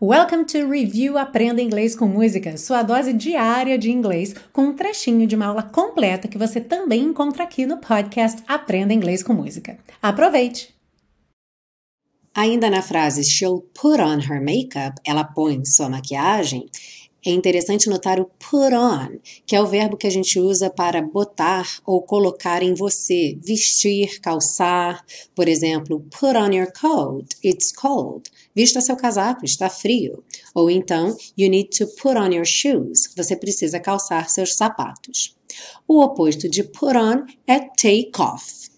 Welcome to Review Aprenda Inglês com Música, sua dose diária de inglês, com um trechinho de uma aula completa que você também encontra aqui no podcast Aprenda Inglês com Música. Aproveite! Ainda na frase she'll put on her makeup, ela põe sua maquiagem, é interessante notar o put on, que é o verbo que a gente usa para botar ou colocar em você, vestir, calçar. Por exemplo, put on your coat, it's cold. Vista seu casaco, está frio. Ou então, you need to put on your shoes, você precisa calçar seus sapatos. O oposto de put on é take off.